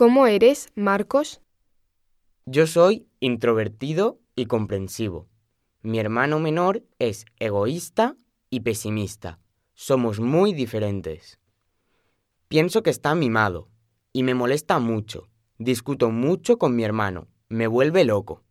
¿Cómo eres, Marcos? Yo soy introvertido y comprensivo. Mi hermano menor es egoísta y pesimista. Somos muy diferentes. Pienso que está mimado y me molesta mucho. Discuto mucho con mi hermano. Me vuelve loco.